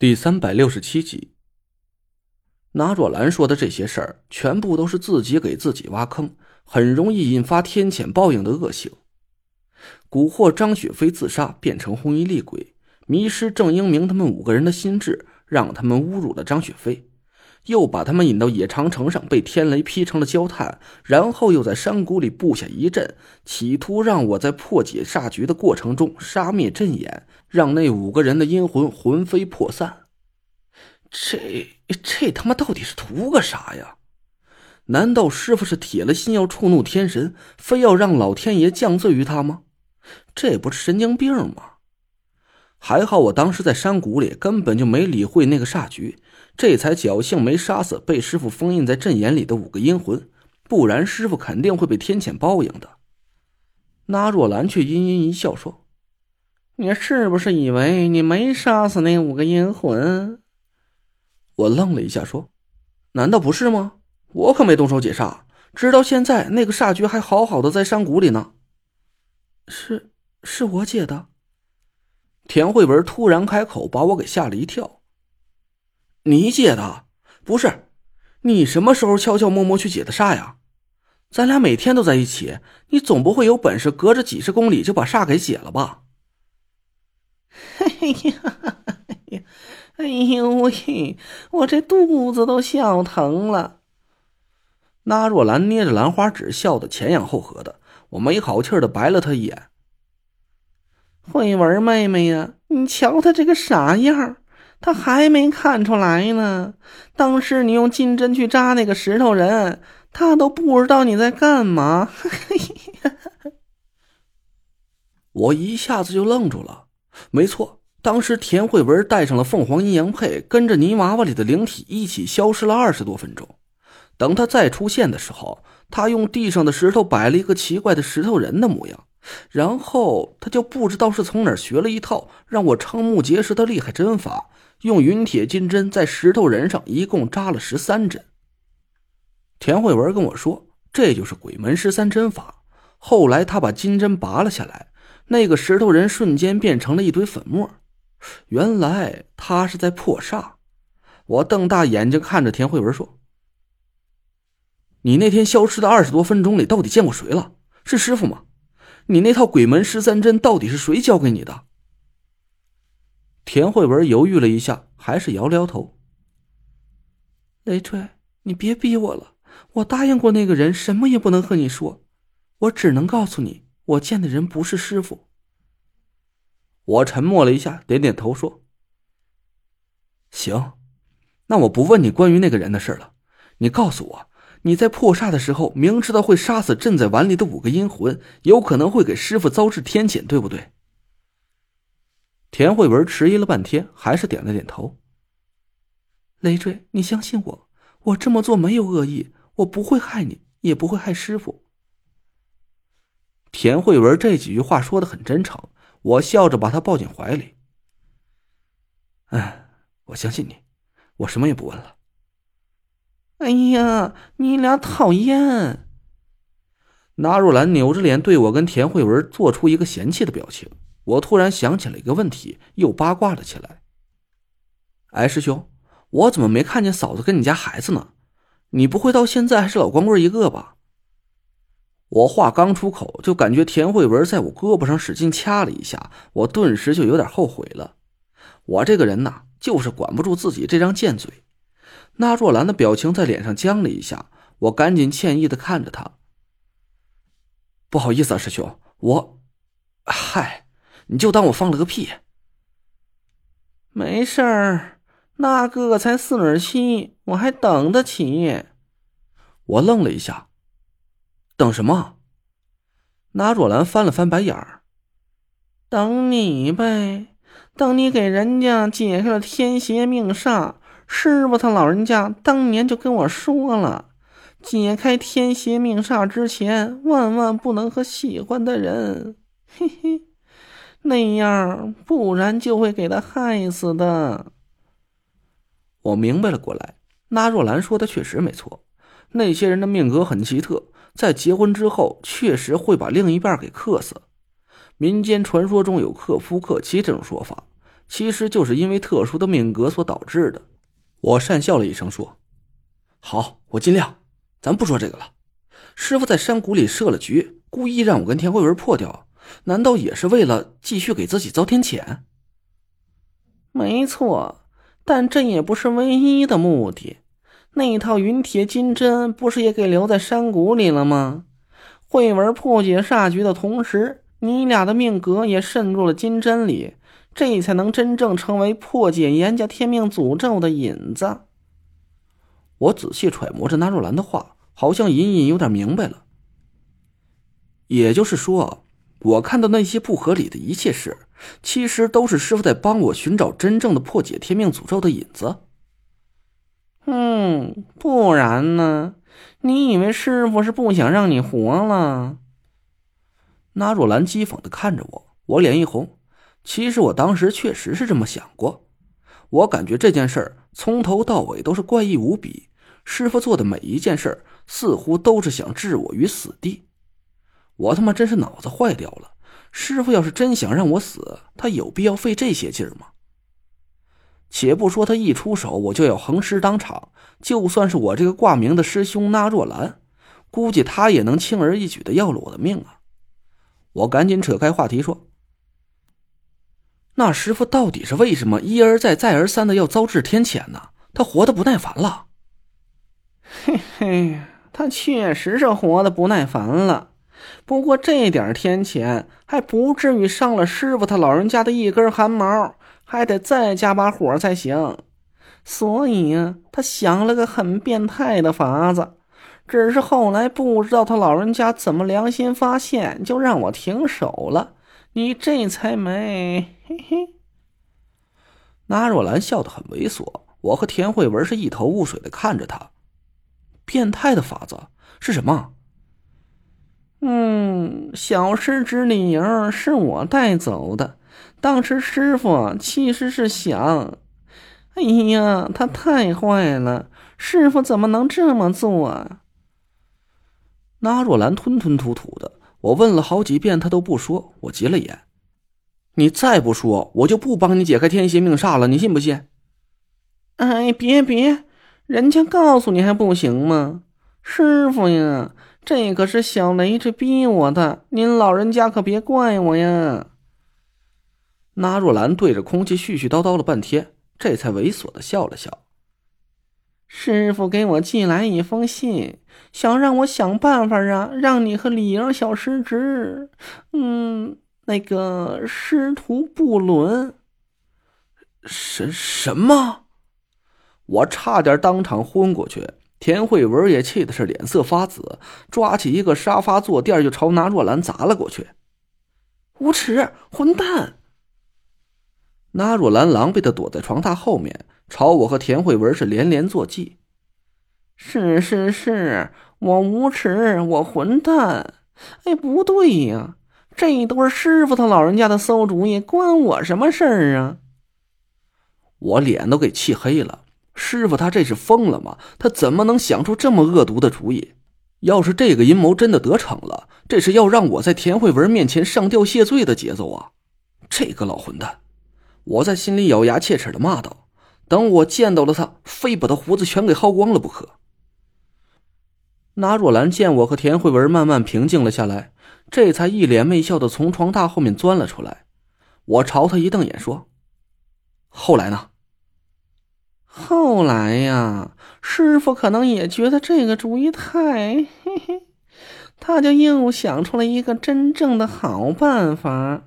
第三百六十七集，拿若兰说的这些事儿，全部都是自己给自己挖坑，很容易引发天谴报应的恶行。蛊惑张雪飞自杀，变成红衣厉鬼，迷失郑英明他们五个人的心智，让他们侮辱了张雪飞，又把他们引到野长城上，被天雷劈成了焦炭，然后又在山谷里布下一阵，企图让我在破解煞局的过程中杀灭阵眼。让那五个人的阴魂魂飞魄散，这这他妈到底是图个啥呀？难道师傅是铁了心要触怒天神，非要让老天爷降罪于他吗？这不是神经病吗？还好我当时在山谷里，根本就没理会那个煞局，这才侥幸没杀死被师傅封印在阵眼里的五个阴魂，不然师傅肯定会被天谴报应的。那若兰却阴阴一笑说。你是不是以为你没杀死那五个阴魂？我愣了一下，说：“难道不是吗？我可没动手解煞，直到现在，那个煞局还好好的在山谷里呢。”是，是我解的。田慧文突然开口，把我给吓了一跳。你解的？不是，你什么时候悄悄摸摸去解的煞呀？咱俩每天都在一起，你总不会有本事隔着几十公里就把煞给解了吧？哎呀，哎呦喂！我这肚子都笑疼了。那若兰捏着兰花指，笑得前仰后合的。我没好气的白了他一眼。慧文妹妹呀，你瞧他这个傻样，他还没看出来呢。当时你用金针去扎那个石头人，他都不知道你在干嘛。我一下子就愣住了。没错，当时田慧文带上了凤凰阴阳配，跟着泥娃娃里的灵体一起消失了二十多分钟。等他再出现的时候，他用地上的石头摆了一个奇怪的石头人的模样，然后他就不知道是从哪儿学了一套让我瞠目结舌的厉害针法，用云铁金针在石头人上一共扎了十三针。田慧文跟我说，这就是鬼门十三针法。后来他把金针拔了下来。那个石头人瞬间变成了一堆粉末，原来他是在破煞。我瞪大眼睛看着田慧文说：“你那天消失的二十多分钟里，到底见过谁了？是师傅吗？你那套鬼门十三针到底是谁教给你的？”田慧文犹豫了一下，还是摇了摇头：“雷锤，你别逼我了，我答应过那个人，什么也不能和你说，我只能告诉你。”我见的人不是师傅。我沉默了一下，点点头说：“行，那我不问你关于那个人的事了。你告诉我，你在破煞的时候，明知道会杀死镇在碗里的五个阴魂，有可能会给师傅遭致天谴，对不对？”田慧文迟疑了半天，还是点了点头。累赘，你相信我，我这么做没有恶意，我不会害你，也不会害师傅。田慧文这几句话说的很真诚，我笑着把她抱进怀里。哎，我相信你，我什么也不问了。哎呀，你俩讨厌！纳若兰扭着脸对我跟田慧文做出一个嫌弃的表情。我突然想起了一个问题，又八卦了起来。哎，师兄，我怎么没看见嫂子跟你家孩子呢？你不会到现在还是老光棍一个吧？我话刚出口，就感觉田慧文在我胳膊上使劲掐了一下，我顿时就有点后悔了。我这个人呐，就是管不住自己这张贱嘴。那若兰的表情在脸上僵了一下，我赶紧歉意的看着她。不好意思啊，师兄，我，嗨，你就当我放了个屁。没事儿，那个才四十七，我还等得起。我愣了一下。等什么？那若兰翻了翻白眼儿。等你呗，等你给人家解开了天邪命煞。师傅他老人家当年就跟我说了，解开天邪命煞之前，万万不能和喜欢的人，嘿嘿，那样不然就会给他害死的。我明白了过来，那若兰说的确实没错，那些人的命格很奇特。在结婚之后，确实会把另一半给克死。民间传说中有克夫克妻这种说法，其实就是因为特殊的命格所导致的。我讪笑了一声说：“好，我尽量。咱不说这个了。师傅在山谷里设了局，故意让我跟田慧文破掉，难道也是为了继续给自己遭天谴？”没错，但这也不是唯一的目的。那套云铁金针不是也给留在山谷里了吗？慧文破解煞局的同时，你俩的命格也渗入了金针里，这才能真正成为破解严家天命诅咒的引子。我仔细揣摩着纳若兰的话，好像隐隐有点明白了。也就是说，我看到那些不合理的一切事，其实都是师傅在帮我寻找真正的破解天命诅咒的引子。嗯，不然呢？你以为师傅是不想让你活了？那若兰讥讽的看着我，我脸一红。其实我当时确实是这么想过。我感觉这件事儿从头到尾都是怪异无比，师傅做的每一件事似乎都是想置我于死地。我他妈真是脑子坏掉了！师傅要是真想让我死，他有必要费这些劲儿吗？且不说他一出手我就要横尸当场，就算是我这个挂名的师兄那若兰，估计他也能轻而易举的要了我的命啊！我赶紧扯开话题说：“那师傅到底是为什么一而再再而三的要遭致天谴呢？他活得不耐烦了。”嘿嘿，他确实是活得不耐烦了，不过这点天谴还不至于伤了师傅他老人家的一根汗毛。还得再加把火才行，所以啊，他想了个很变态的法子，只是后来不知道他老人家怎么良心发现，就让我停手了。你这才没，嘿嘿。那若兰笑得很猥琐，我和田慧文是一头雾水的看着他。变态的法子是什么？嗯，小师侄李莹是我带走的。当时师傅其实是想，哎呀，他太坏了！师傅怎么能这么做？那若兰吞吞吐吐的，我问了好几遍，他都不说。我急了眼，你再不说，我就不帮你解开天邪命煞了，你信不信？哎，别别，人家告诉你还不行吗？师傅呀，这可是小雷这逼我的，您老人家可别怪我呀。那若兰对着空气絮絮叨叨了半天，这才猥琐的笑了笑。师傅给我寄来一封信，想让我想办法啊，让你和李莹小师侄，嗯，那个师徒不伦。什什么？我差点当场昏过去。田慧文也气的是脸色发紫，抓起一个沙发坐垫就朝那若兰砸了过去。无耻，混蛋！那若兰狼狈的躲在床榻后面，朝我和田慧文是连连作揖。是是是，我无耻，我混蛋。哎，不对呀，这都是师傅他老人家的馊主意，关我什么事儿啊？我脸都给气黑了。师傅他这是疯了吗？他怎么能想出这么恶毒的主意？要是这个阴谋真的得逞了，这是要让我在田慧文面前上吊谢罪的节奏啊！这个老混蛋！我在心里咬牙切齿的骂道：“等我见到了他，非把他胡子全给薅光了不可。”那若兰见我和田慧文慢慢平静了下来，这才一脸媚笑的从床榻后面钻了出来。我朝他一瞪眼说：“后来呢？”后来呀，师傅可能也觉得这个主意太…… 嘿嘿，他就又想出了一个真正的好办法。